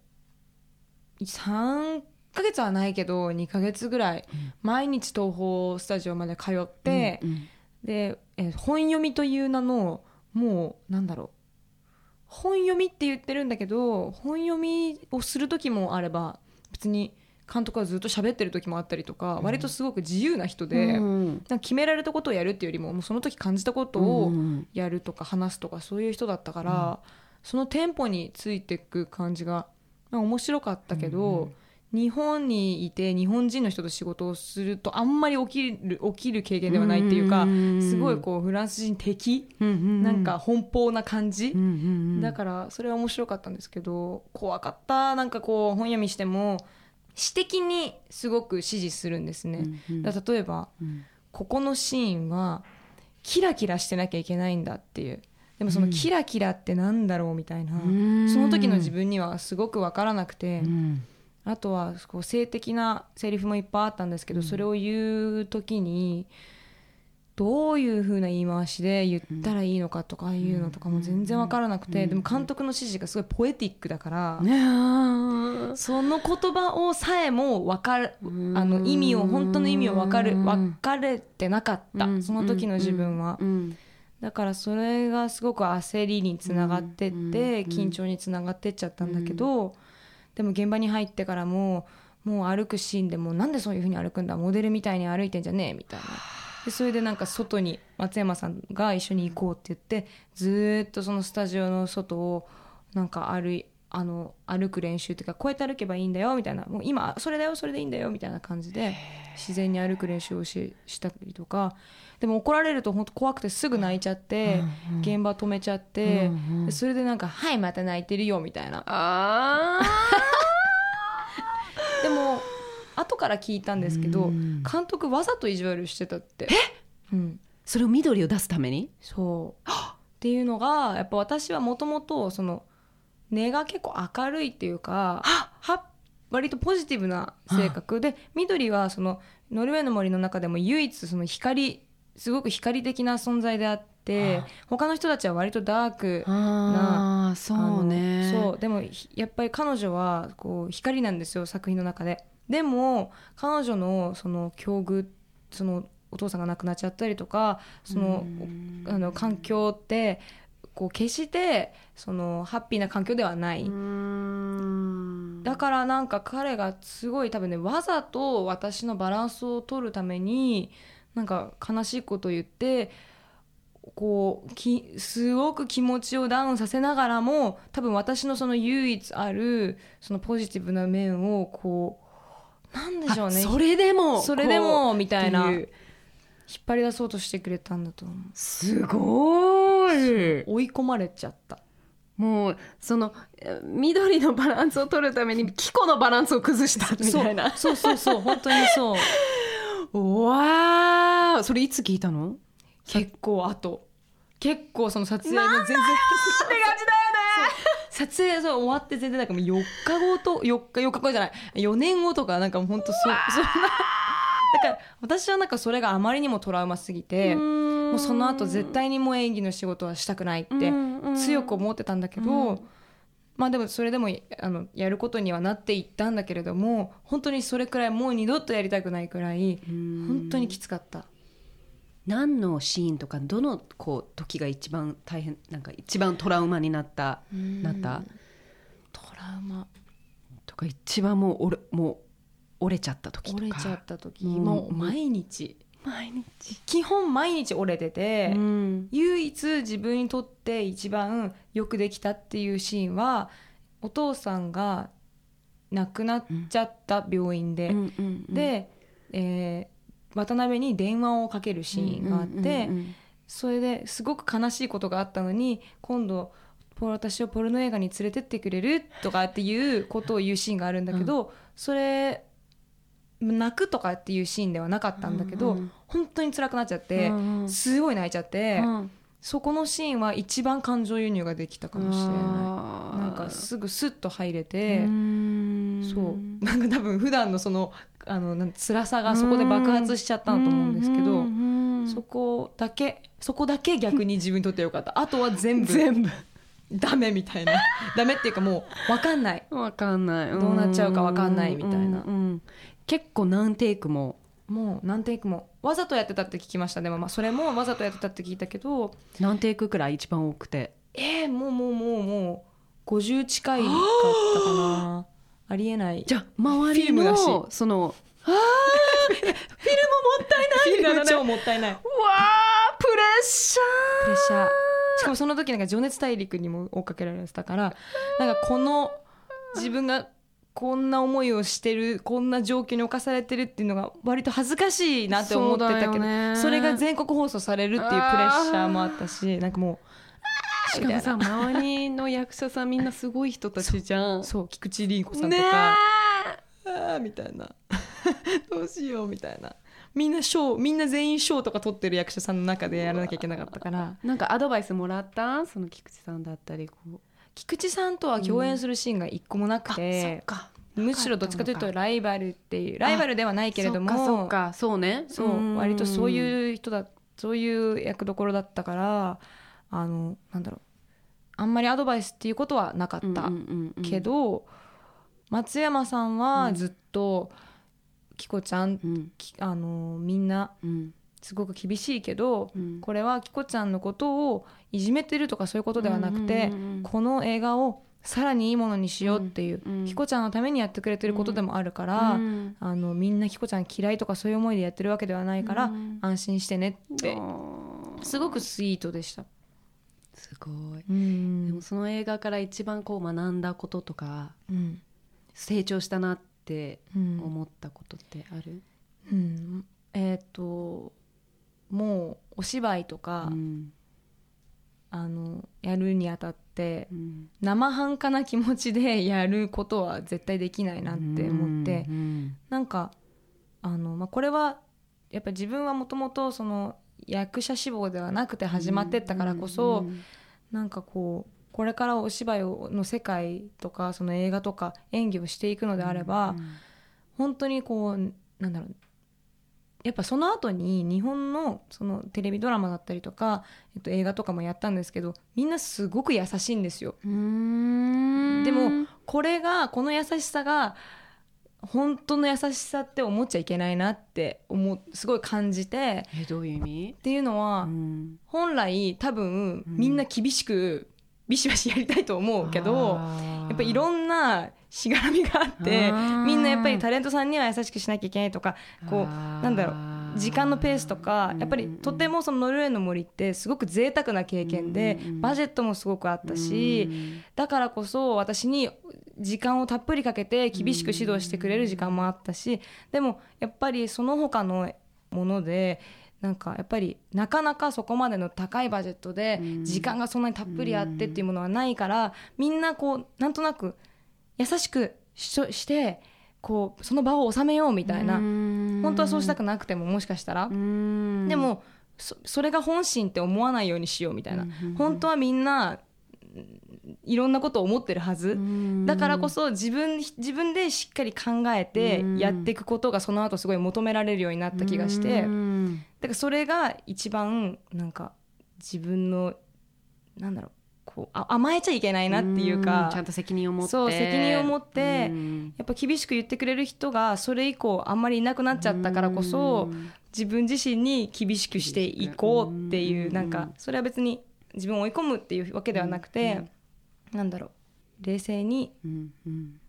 ー、3ヶ月はないけど2ヶ月ぐらい、毎日東宝スタジオまで通って、うん。で、えー本読みという名のもうなんだろう。本読みって言ってるんだけど本読みをする時もあれば別に監督はずっと喋ってる時もあったりとか、割とすごく自由な人で、うん。なんか決められたことをやるっていうよりももうその時感じたことをうん。やるとか話すとかそういう人だったから、そのテンポについていく感じがまあ面白かったけど、日本にいて日本人の人と仕事をするとあんまり起きる起きる経験ではないっていうか、うん。すごいこうフランス人的、なんか奔放な感じ、だからそれは面白かったんですけど怖かった。なんかこう本読みしても詩的にすごく支持するんですね。だ例えばうん。ここのシーンはキラキラしてなきゃいけないんだっていう。でもそのキラキラってなんだろうみたいな、ん。その時の自分にはすごく分からなくて、うんあとはこう性的なセリフもいっぱいあったんですけど、それを言う時にどういう風な言い回しで言ったらいいのかとかいうのとかも全然分からなくて、でも監督の指示がすごいポエティックだから、その言葉をさえも分かるあの意味を本当の意味を分かる分かれてなかった、うん。その時の自分は、うん。だからそれがすごく焦りにつながってって、うん。緊張につながってっちゃったんだけど、でも現場に入ってからももう歩くシーンでもなんでそういうふうに歩くんだ？モデルみたいに歩いてんじゃねえみたいな。でそれでなんか外に松山さんが一緒に行こうって言ってずーっとそのスタジオの外をなんか歩いあの歩く練習っていうかこうやって歩けばいいんだよみたいな。もう今それだよそれでいいんだよみたいな感じで自然に歩く練習をししたりとかでも怒られると本当怖くてすぐ泣いちゃって、現場止めちゃって、でそれでなんか「はいまた泣いてるよ」みたいな。あ でも後から聞いたんですけどうん。監督わざと意地悪してたって。うん、それを緑を出すために？そう。っていうのがやっぱ私はもともとその根が結構明るいっていうか は割とポジティブな性格。で緑はそのノルウェーの森の中でも唯一その光すごく光的な存在であって他の人たちは割とダークああそうね。そう。でもひやっぱり彼女はこう光なんですよ作品の中で。でも彼女のその境遇そのお父さんが亡くなっちゃったりとかそのあの環境ってこう決してそのハッピーな環境ではない、うん。だからなんか彼がすごい多分ねわざと私のバランスを取るためになんか悲しいことを言ってこうきすごく気持ちをダウンさせながらも多分私のその唯一あるそのポジティブな面をこうなんでしょうね。あそれでもそれでもみたいな。引っ張り出そうとしてくれたんだと思う。すごい。追い込まれちゃった。もうそのえ緑のバランスを取るためにキコのバランスを崩したみたいな。そう。そうそうそう。本当にそう わあそれいつ聞いたの？結構後。結構その撮影の全然って感じだよね。撮影そう終わって全然なんかもう4日後と4日4日後じゃない。4年後とかなんかもう本当そそんな。だから私はなんかそれがあまりにもトラウマすぎてもうその後絶対にもう演技の仕事はしたくないって強く思ってたんだけど、まあでもそれでもあのやることにはなっていったんだけれども本当にそれくらいもう二度とやりたくないくらい本当にきつかった。何のシーンとかどのこう時が一番大変なんか一番トラウマになったなった？トラウマ。とか一番もう折れもう折れちゃった時とか。折れちゃった時。うんもう毎日毎日。基本毎日折れてて、うん。唯一自分にとって一番よくできたっていうシーンはお父さんが亡くなっちゃった病院で、うんうんうんで、えー渡辺に電話をかけるシーンがあって、うんうんそれですごく悲しいことがあったのに今度ポ私をポルノ映画に連れてってくれるとかっていうことを言うシーンがあるんだけど、それ泣くとかっていうシーンではなかったんだけど、うんうん本当に辛くなっちゃって、うんうん。すごい泣いちゃって、うん。そこのシーンは一番感情輸入ができたかもしれない。なんかすぐスッと入れて、うん。そう。なんか多分普段のそのあのなん辛さがそこで爆発しちゃったんだと思うんですけど、うんそこだけそこだけ逆に自分にとってよかった。あとは全部。全部。ダメみたいな。ダメっていうかもう分かんない。わかんない。どうなっちゃうかわかんないみたいな。うんうん結構何テイクも。もう何テイクもわざとやってたって聞きました。でもまあそれもわざとやってたって聞いたけど。何テイクくらい一番多くて。えー、もうもうもうもう50近いかったかな。ありえない。じゃあ周りフィルムだし。のそのあーフィルムもったいない。フィルムみたいな超もったいない。わープレッシャー。プレッシャー。しかもその時なんか情熱大陸にも追っかけられてたからなんかこの自分がこんな思いをしてるこんな状況に侵されてるっていうのが割と恥ずかしいなって思ってたけどそれが全国放送されるっていうプレッシャーもあったしなんかもうしかもさ周りの役者さんみんなすごい人たちじゃん。そう菊池凛子さんとねか、あーみたいな。どうしようみたいな。みんな賞みんな全員賞とか取ってる役者さんの中でやらなきゃいけなかったから。なんかアドバイスもらった？その菊池さんだったりこう菊池さんとは共演するシーンが一個もなくて、か。むしろどっちかというとライバルっていうライバルではないけれどもそっかそうね。そう割とそうういう人だそういう役どころだったからあのなんだろう。あんまりアドバイスっていうことはなかった、んうんうんうん。けど松山さんはずっと「キコちゃんうん。きあのみんなうんすごく厳しいけど、うん。これはキコちゃんのことをいじめてるとかそういうことではなくて、うんうんうんうん。この映画をさらにいいものにしようっていう、うんうんキコちゃんのためにやってくれてることでもあるから、うん。あのみんなキコちゃん嫌いとかそういう思いでやってるわけではないから、うん。安心してねってすごくスイートでした。すごい。うん。でもその映画から一番こう学んだこととかうん。成長したなってうん。思ったことってある、うん。えっ、ともうお芝居とか、うんあのやるにあたってうん生半可な気持ちでやることは絶対できないなって思って、うんなんかあの、まあ、これはやっぱ自分はもともとその役者志望ではなくて始まってったからこそ、うんなんかこうこれからお芝居をの世界とかその映画とか演技をしていくのであれば、本当にこうなんだろうやっぱその後に日本のそのテレビドラマだったりとか、えっと、映画とかもやったんですけどみんなすごく優しいんですよ。うん。でもこれがこの優しさが本当の優しさって思っちゃいけないなって思うすごい感じてえどういう意味？っていうのは、うん。本来多分みんな厳しくビシバシやりたいと思うけど、やっぱいろんなしがらみがあってみんなやっぱりタレントさんには優しくしなきゃいけないとかこうなんだろう時間のペースとかやっぱりとてもそのノルウェーの森ってすごく贅沢な経験でバジェットもすごくあったしだからこそ私に時間をたっぷりかけて厳しく指導してくれる時間もあったしでもやっぱりその他のものでなんかやっぱりなかなかそこまでの高いバジェットで時間がそんなにたっぷりあってっていうものはないからみんなこうなんとなく優しくししてこうその場を収めようみたいな。本当はそうしたくなくてももしかしたら。うん。でもそそれが本心って思わないようにしようみたいな。本当はみんないいろんなことを思ってるはず。だからこそ自分自分でしっかり考えてやっていくことがその後すごい求められるようになった気がして。だうん。からそれが一番なんか自分のなんだろうこうあ甘えちゃいけないなっていうかん。ちゃんと責任を持って。そう責任を持ってうん。やっぱ厳しく言ってくれる人がそれ以降あんまりいなくなっちゃったからこそ自分自身に厳しくしていこうっていううんなん。かそれは別に自分を追い込むっていうわけではなくてなんだろう。冷静にうんうん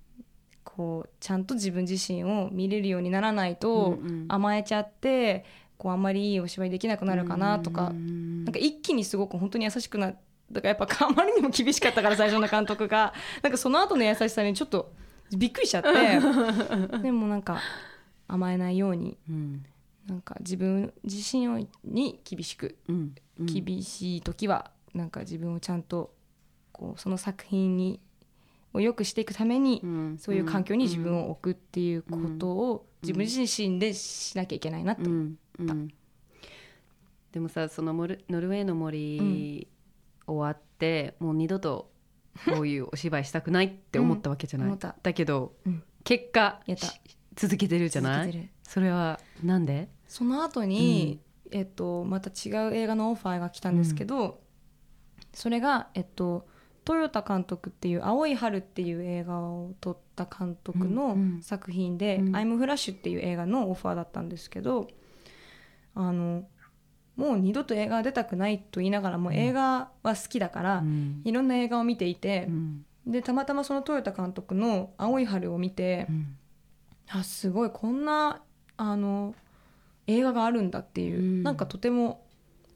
こうちゃんと自分自身を見れるようにならないとうんうん。甘えちゃってこうあんまりいいお芝居できなくなるかなとか。うん。なんか一気にすごく本当に優しくなだからやっぱ あまりにも厳しかったから最初の監督が。なんかその後の優しさにちょっとびっくりしちゃって。でもなんか甘えないようにうん。なんか自分自身をに厳しく、うん。うん。厳しい時はなんか自分をちゃんとこうその作品にを良くしていくために、うん。そういう環境に自分を置くっていうことを自分自身でしなきゃいけないなと、うん。うん。でもさそのノルウェーの森終わって、もう二度とこういうお芝居したくないって思ったわけじゃない、うん。思った。だけど、うん。結果やった。し続けてるじゃない？続けてる。それはなんで？その後に、えっと、また違う映画のオファーが来たんですけど、それが、えっと、豊田監督っていう「青い春」っていう映画を撮った監督うんうのん。作品で「うん。アイムフラッシュ」っていう映画のオファーだったんですけどあのもう二度と映画は出たくないと言いながらも映画は好きだから、うん。いろんな映画を見ていてう、ん。でたまたまその豊田監督の「青い春」を見て、うん。あすごいこんなあの映画があるんだっていう、うん。なんかとても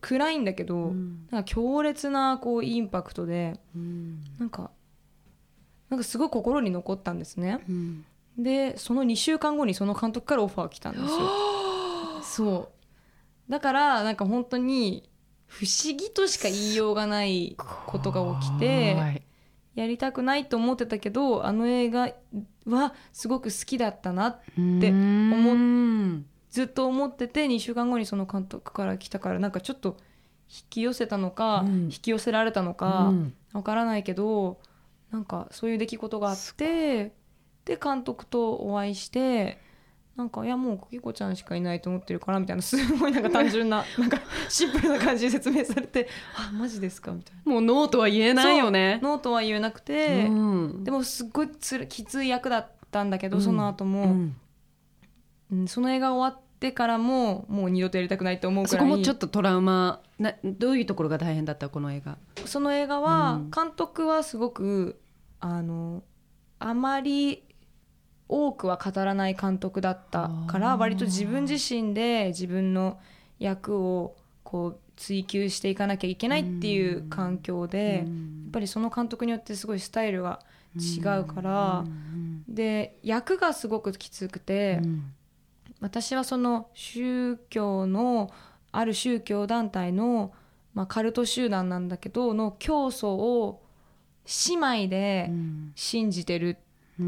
暗いんだけど、うん。なんか強烈なこうインパクトでうん。なんかなんかすごい心に残ったんですね。うん。でその2週間後にその監督からオファーが来たんですよ。そう。だからなんか本当に不思議としか言いようがないことが起きてやりたくないと思ってたけどあの映画はすごく好きだったなって思っうんずっと思ってて2週間後にその監督から来たからなんかちょっと引き寄せたのか、うん。引き寄せられたのかうん。わからないけどなんかそういう出来事があってで監督とお会いしてなんかいやもう希子ちゃんしかいないと思ってるからみたいなすごいなんか単純な なんかシンプルな感じで説明されて あマジですかみたいな。もうノーとは言えないよね。ノーとは言えなくて、うん。でもすっごいつらきつい役だったんだけど、うん。その後も、うんうんその映画終わってからももう二度とやりたくないと思うくらい。そこもちょっとトラウマ。などういうところが大変だったこの映画？その映画はうん監督はすごくあのあまり多くは語らない監督だったから割と自分自身で自分の役をこう追求していかなきゃいけないっていう環境でやっぱりその監督によってすごいスタイルが違うからで役がすごくきつくて私はその宗教のある宗教団体の、まあ、カルト集団なんだけどの教祖を姉妹で信じてる、あ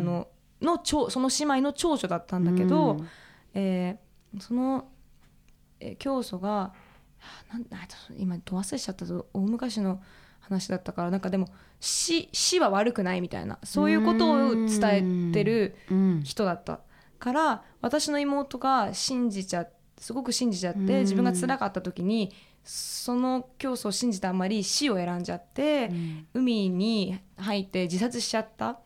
のの長その姉妹の長女だったんだけど、えーその、えー教祖がはあなん今ど忘れしちゃったぞ。大昔の話だったからなんかでも死死は悪くないみたいなそういうことを伝えてる人だったから私の妹が信じちゃすごく信じちゃってうん。自分が辛かった時にその教祖を信じたあまり死を選んじゃって海に入って自殺しちゃった。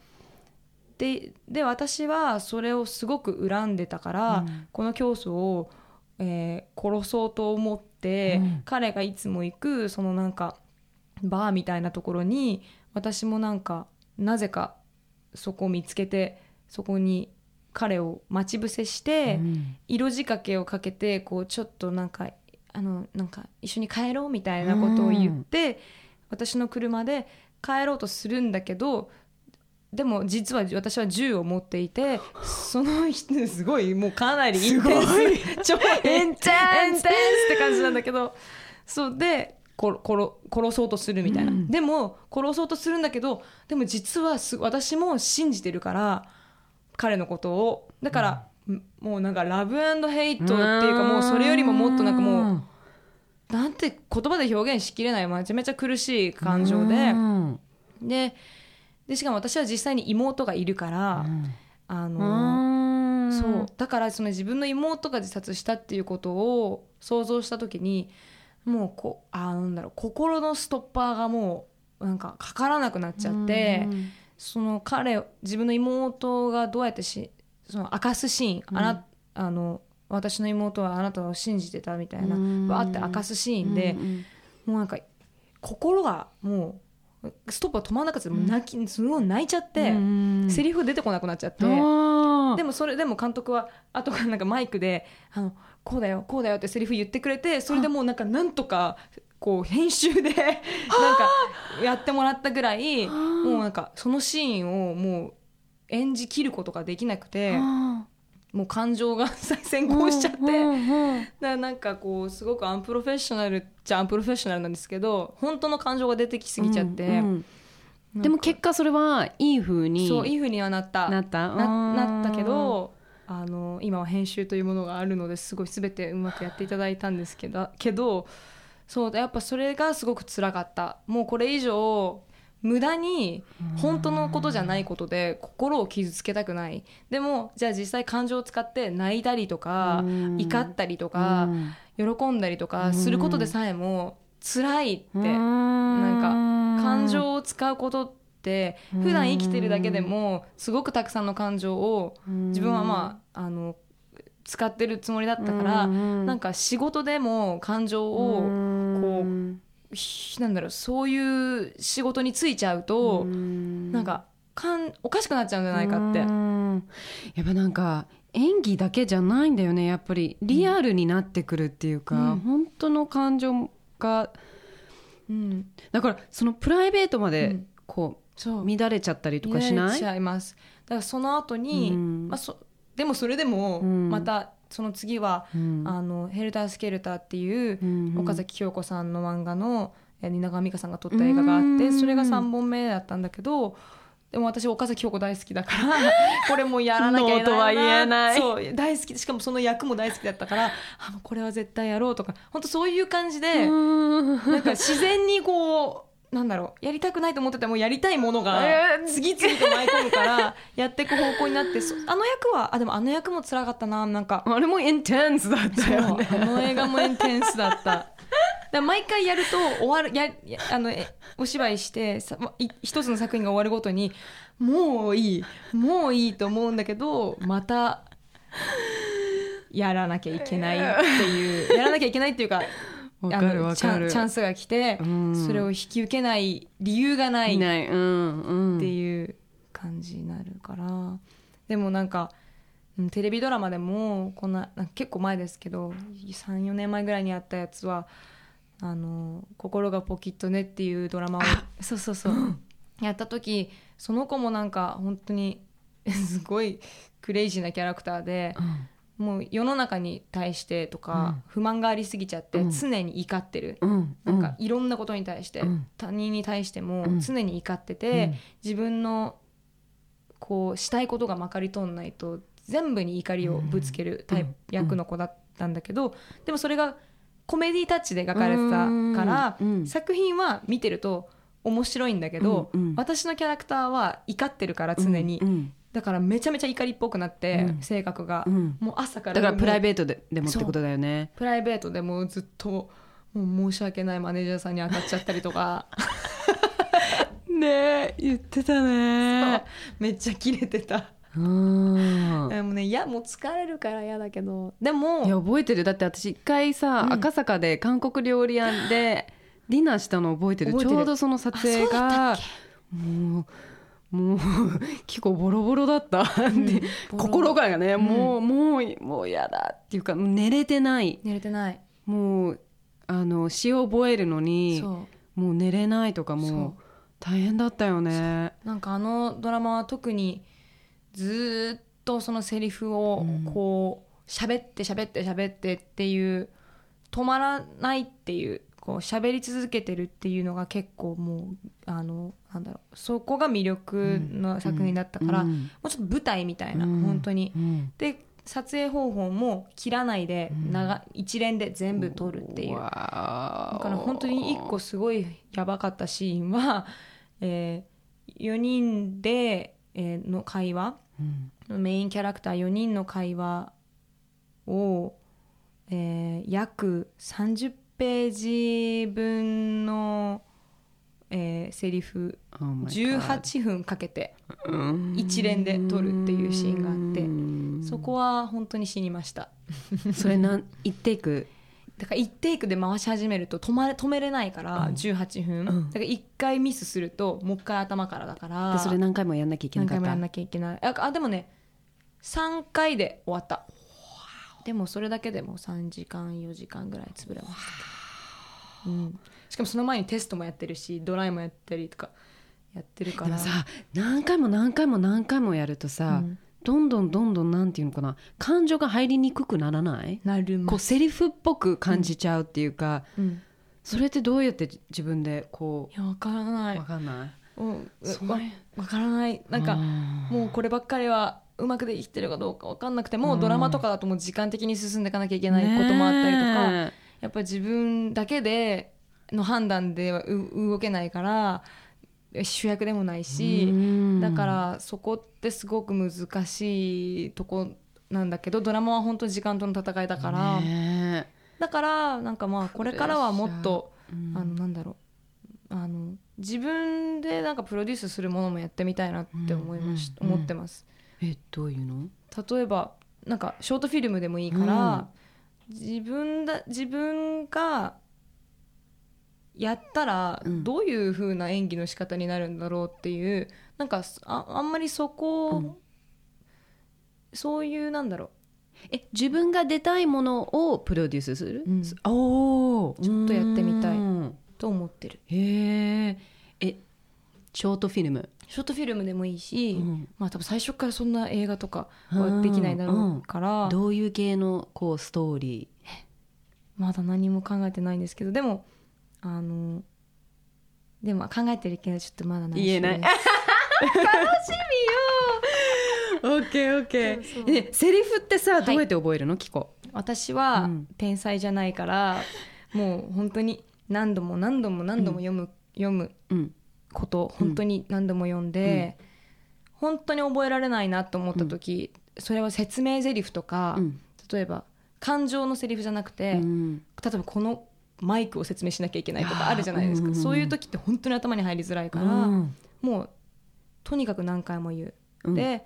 でで私はそれをすごく恨んでたから、この教祖を、えー殺そうと思って、うん。彼がいつも行くそのなんかバーみたいなところに私もなんかなぜかそこを見つけてそこに彼を待ち伏せして、色仕掛けをかけてこうちょっとなんかあのなんか一緒に帰ろうみたいなことを言って、私の車で帰ろうとするんだけどでも実は私は銃を持っていてその人すごいもうかなりインテンス超エンテンスエンテンスって感じなんだけどそうで殺殺殺そうとするみたいな、うん。でも殺そうとするんだけどでも実はす私も信じてるから彼のことを。だから、もうなんかラブヘイトっていうかもうそれよりももっとなんかもうなんて言葉で表現しきれないめちゃめちゃ苦しい感情で。ででしかも私は実際に妹がいるから、あのそう。だからその自分の妹が自殺したっていうことを想像した時にもうこうあなんだろう心のストッパーがもうなんかかからなくなっちゃって、その彼自分の妹がどうやってしその明かすシーン、あなあの私の妹はあなたを信じてたみたいな、わーって明かすシーンで、もうなんか心がもうストップが止まらなかった泣きすごい泣いちゃって、セリフ出てこなくなっちゃって。でもそれでも監督は後からなんかマイクであのこうだよこうだよってセリフ言ってくれてそれでもうなんかなんとかこう編集でなんかやってもらったぐらいもうなんかそのシーンをもう演じきることができなくてもう感情が先行しちゃって、なんかこうすごくアンプロフェッショナルっちゃアンプロフェッショナルなんですけど本当の感情が出てきすぎちゃって、うんうんでも結果それはいい風にそういい風にはなった。なった。ななったけどあの今は編集というものがあるのですごい全てうまくやっていただいたんですけどけどそうやっぱそれがすごく辛かった。もうこれ以上無駄に本当のことじゃないことで心を傷つけたくない。でもじゃあ実際感情を使って泣いたりとかうん。怒ったりとか喜んだりとかすることでさえも辛いって。なんか感情を使うことって普段生きてるだけでもすごくたくさんの感情を自分はまああの使ってるつもりだったからなんか仕事でも感情をこうひなんだろうそういう仕事についちゃうとなんかかんおかしくなっちゃうんじゃないかって。うん。やっぱなんか演技だけじゃないんだよねやっぱり。リアルになってくるっていうか、うん。本当の感情がうん。だからそのプライベートまでうん。こそう。う乱れちゃったりとかしないます。だからその後に、うん。まあ、そでもそれでもうん。またその次は、うん。あのヘルタースケルターっていううん岡崎京子さんの漫画のえ蜷川美香さんが撮った映画があってうんそれが3本目だったんだけどでも私岡崎京子大好きだから これもうやらなきゃいけないノーとは言えない。そう大好き。しかもその役も大好きだったからあこれは絶対やろうとか。本当そういう感じで、うん。なんか自然にこうなんだろうやりたくないと思っててもやりたいものがえー。次々と舞い込むから やっていく方向になってそあの役はあでもあの役も辛かったななんか。あれもインテンスだったよね。あの映画もインテンスだった。だ毎回やると終わるややあのえお芝居してさい一つの作品が終わるごとにもういいもういいと思うんだけどまたやらなきゃいけないっていうやらなきゃいけないっていうかあのチャンチャンスが来て、うん。それを引き受けない理由がない。っいない。うんうん。ていう感じになるから、でもなんかうんテレビドラマでもこんななんか結構前ですけど34年前ぐらいにあったやつは「あの心がポキッとね」っていうドラマをそうそうそう、やった時その子もなんか本当に すごいクレイジーなキャラクターで。もう世の中に対してとか不満がありすぎちゃってうん。常に怒ってる、うん。なんかいろんなことに対して、うん。他人に対してもうん。常に怒ってて、自分のこうしたいことがまかり通んないと全部に怒りをぶつけるタイプ、うん。役の子だったんだけどでもそれがコメディタッチで描かれてたから、うん。作品は見てると面白いんだけど、うん。うん。私のキャラクターは怒ってるから常に、うんだからめちゃめちゃ怒りっぽくなって、うん。性格が、うん。もう朝からだからプライベートででもってことだよね。プライベートでもうずっともう申し訳ないマネージャーさんに当たっちゃったりとか。ねえ言ってたね。めっちゃキレてた。うんでもねいやもう疲れるから嫌だけど。でもいや覚えてるだって私一回さ、うん。赤坂で韓国料理屋でディナーしたの覚えてる。覚えてる。ちょうどその撮影がもうもう 結構ボロボロだった、でボロ心がね、ん。もうもうもう嫌だっていうか寝れてない。寝れてない。もうあの詩を覚えるのにもう寝れないとかもう大変だったよね。なんかあのドラマは特にずーっとそのセリフをこう喋って喋って喋ってっていう止まらないっていうこう喋り続けてるっていうのが結構もうあのなんだろうそこが魅力の作品だったから、うんもうちょっと舞台みたいな、うん。本当に。うん。で撮影方法も切らないで長、一連で全部撮るっていう。だから本当に1個すごいやばかったシーンは、え4人で、えーの会話うん。メインキャラクター4人の会話を、えー約30ページ分の、えーセリフ。Oh my God 18分かけてうん。一連で撮るっていうシーンがあって。うんそこは本当に死にました。それなん一テイク？だから1テイクで回し始めると止まれ止めれないから18分、うん。だから1回ミスするともう一回頭からだから。でそれ何回もやんなきゃいけなかった。何回もやんなきゃいけない。ああでもね3回で終わったでもそれだけでも3時間4時間ぐらい潰れました。けど、うん、しかもその前にテストもやってるしドライもやったりとかやってるから。でもさ何回も何回も何回もやるとさ、うん。どんどんどんどんなんていうのかな感情が入りにくくならない？なるこうセリフっぽく感じちゃうっていうか、うん、それってどうやって自分でこいやわからなうい。わかんない？うんそうわわからない。なんかもうこればっかりはうまくできてるかどうかわかんなくても、うん。ドラマとかだともう時間的に進んでいかなきゃいけないこともあったりとか、ねやっぱり自分だけでの判断ではう動けないから主役でもないえし、うん。だからそこってすごく難しいとこなんだけどドラマは本当に時間との戦いだから、ねだからなんかまあこれからはもっと、うん。あのなんだろう。あの自分でなんかプロデュースするものもやってみたいなって思いまし、うん。うん。思ってますえどういうの？例えばなんかショートフィルムでもいいから、自分だ自分がやったらうん。どういう風な演技の仕方になるんだろうっていうなんかああんまりそこを、うん。そういうなんだろえ自分が出たいものをプロデュースする、うん。おおちょっとやってみたいうん。うと思ってる。へええショートフィルム、ショートフィルムでもいいし、うん。まあ多分最初からそんな映画とかはできないだろうから、どういう系のこうストーリまだ何も考えてないんですけどでもあのでも考えてるけどちょっとまだ言えない。ですーオッケーオッケー。ねセリフってさい。どうやって覚えるの、キコ私はうん。天才じゃないから、もう本当に何度も何度も何度も読む、読む。うんこと本当に何度も読んで、本当に覚えられないなと思った時、それは説明台詞とか、うん。例えば感情のセリフじゃなくて、うん。例えばこのマイクを説明しなきゃいけないとかあるじゃないですか、うん。うんうんそういう時って本当に頭に入りづらいから、うん。もうとにかく何回も言う。うん。で、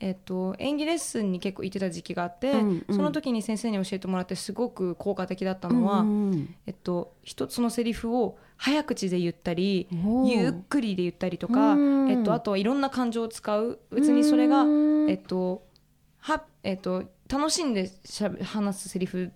えっと、演技レッスンに結構行ってた時期があって、うんうん。その時に先生に教えてもらってすごく効果的だったのは、うん。えっと、一つのセリフを早口で言ったりゆっくりで言ったりとか、うん。えっと、あとはいろんな感情を使う。別にそれが、うん。えっとはえっと、楽しんでしゃべ話すセリフ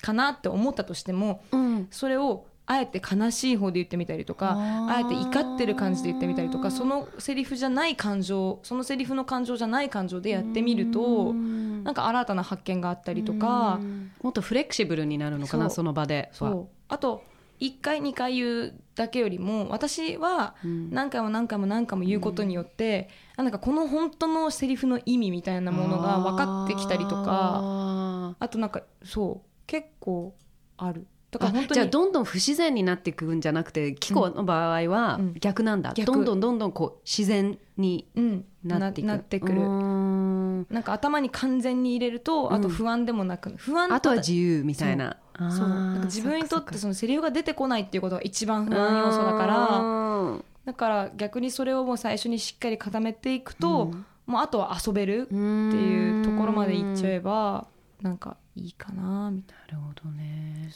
かなって思ったとしてもうん。それをあえて悲しい方で言ってみたりとかあえて怒ってる感じで言ってみたりとかそのセリフじゃない感情そのセリフの感情じゃない感情でやってみるとうん。なんか新たな発見があったりとかうん。もっとフレキシブルになるのかなその場では。そう。あと1回2回言うだけよりも私はうん。何回も何回も何回も言うことによって、あなんかこの本当のセリフの意味みたいなものが分かってきたりとかああとなんかそう結構あるだーかじゃあどんどん不自然になっていくんじゃなくてキコの場合はうん。逆なんだ、逆。どんどんどんどんこう自然にうん、なっていく。なってくる。なんか頭に完全に入れるとあと不安でもなく、不安あとは自由みたいな。あそう。ーなんか自分にとってそそのセリフが出てこないっていうことが一番不安要素だかららだから逆にそれをもう最初にしっかり固めていくと、うん。もうあとは遊べるっていうところまでいっちゃえばなんかいいかなみたいな。るほどね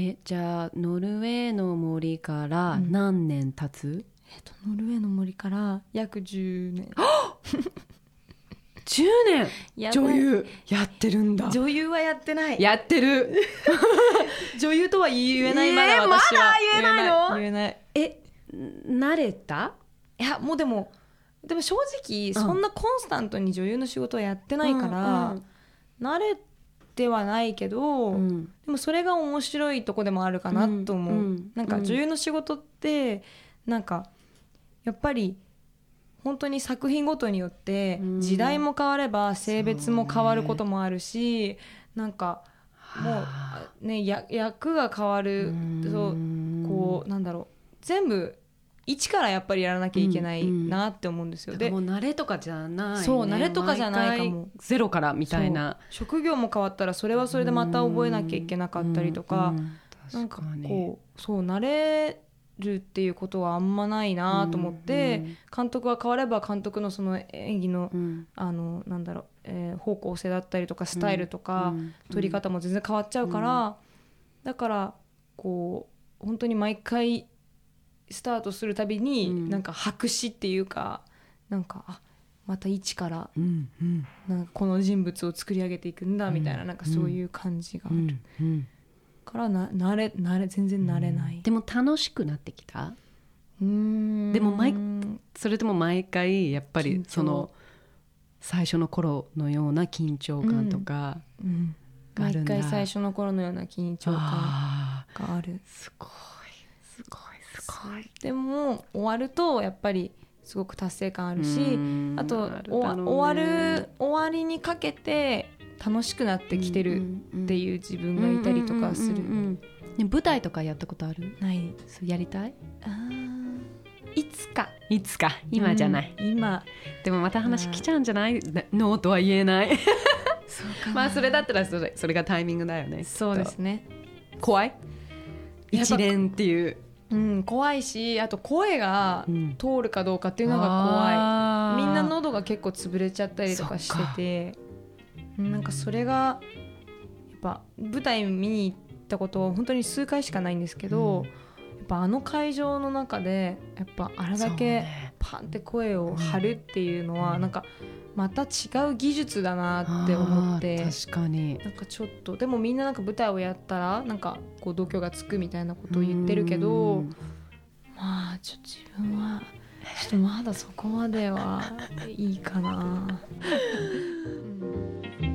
えじゃあノルウェーの森からうん。何年経つ、な、えっと、ノルウェーの森から約10年。10年！女優。やってるんだ。女優はやってない。やってる。女優とは言えないえーまだ私は。まだ言えないの？言えない。え慣れた？いやもうでもでも正直そんなコンスタントに女優の仕事はやってないから、慣れてはないけど、うん。でもそれが面白いとこでもあるかなと思う、うん。うん。なんか女優の仕事ってなんかやっぱり本当に作品ごとによってうん。時代も変われば性別も変わることもあるし、なんかもはうねや役が変わるそうこうなんだろう。全部一からやっぱりやらなきゃいけないなって思うんですよ、でもう慣れとかじゃない、ね、そう慣れとかじゃないかも。ゼロからみたいな。職業も変わったらそれはそれでまた覚えなきゃいけなかったりとか、うなんかこうそう慣れるっていうことはあんまないなと思って、監督が変われば監督のその演技の,、うんあのなんだろう、えー方向性だったりとかスタイルとか、うん撮り方も全然変わっちゃうから、だからこう本当に毎回スタートするたびに、うん。なんか白紙っていうかなんかあまた一からうんうん。なんかこの人物を作り上げていくんだみたいな,、なんかそういう感じがある、うんうんからな慣れ慣れ全然慣れない、でも楽しくなってきた？うーん。でも毎それとも毎回やっぱりその最初の頃のような緊張感とかうん。があるんだ、毎回最初の頃のような緊張感あがある。ー。すごい。すごい。でも終わるとやっぱりすごく達成感あるしうん。あとね。終わる終わりにかけて楽しくなってきてるっていう自分がいたりとかする、舞台とかやったことある？ない。そうやりたい？あー。いつか。いつか？今じゃない、うん今。でもまた話来ちゃうんじゃない？ノーとは言えない。そうかまあそれだったらそれそれがタイミングだよねそうですね。と怖い？一連っていううん怖いしあと声がうん。通るかどうかっていうのが怖あー。いみんな喉が結構潰れちゃったりとかしてて。うんなんかそれがやっぱ舞台見に行ったこと本当に数回しかないんですけど、うんぱあの会場の中でやっぱあれだけね。パンって声を張るっていうのは、うん。なんかまた違う技術だなって思って。確かに。なんかちょっとでもみんななんか舞台をやったらなんかこう度胸がつくみたいなことを言ってるけど、うん。まあちょっと自分はちょっとまだそこまではいいかな。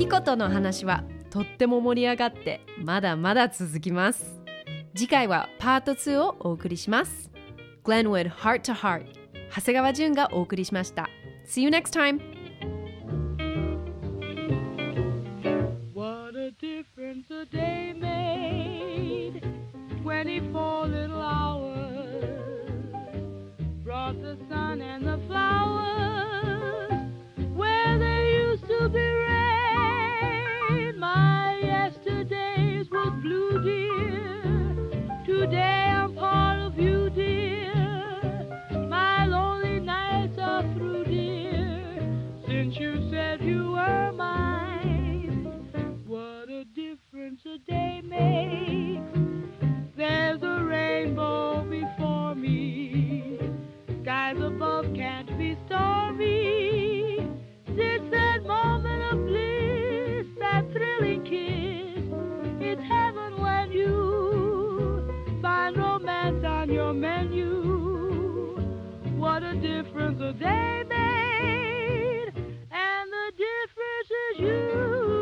キコとの話はとっても盛り上がってまだまだ続きます次回はパート2をお送りします Glenwood Heart to Heart 長谷川淳がお送りしました See you next time What a difference a day made. Twenty-four little hours brought the sun and the flowers where there used to be Can't be stormy. Since that moment of bliss, that thrilling kiss, it's heaven when you find romance on your menu. What a difference a day made, and the difference is you.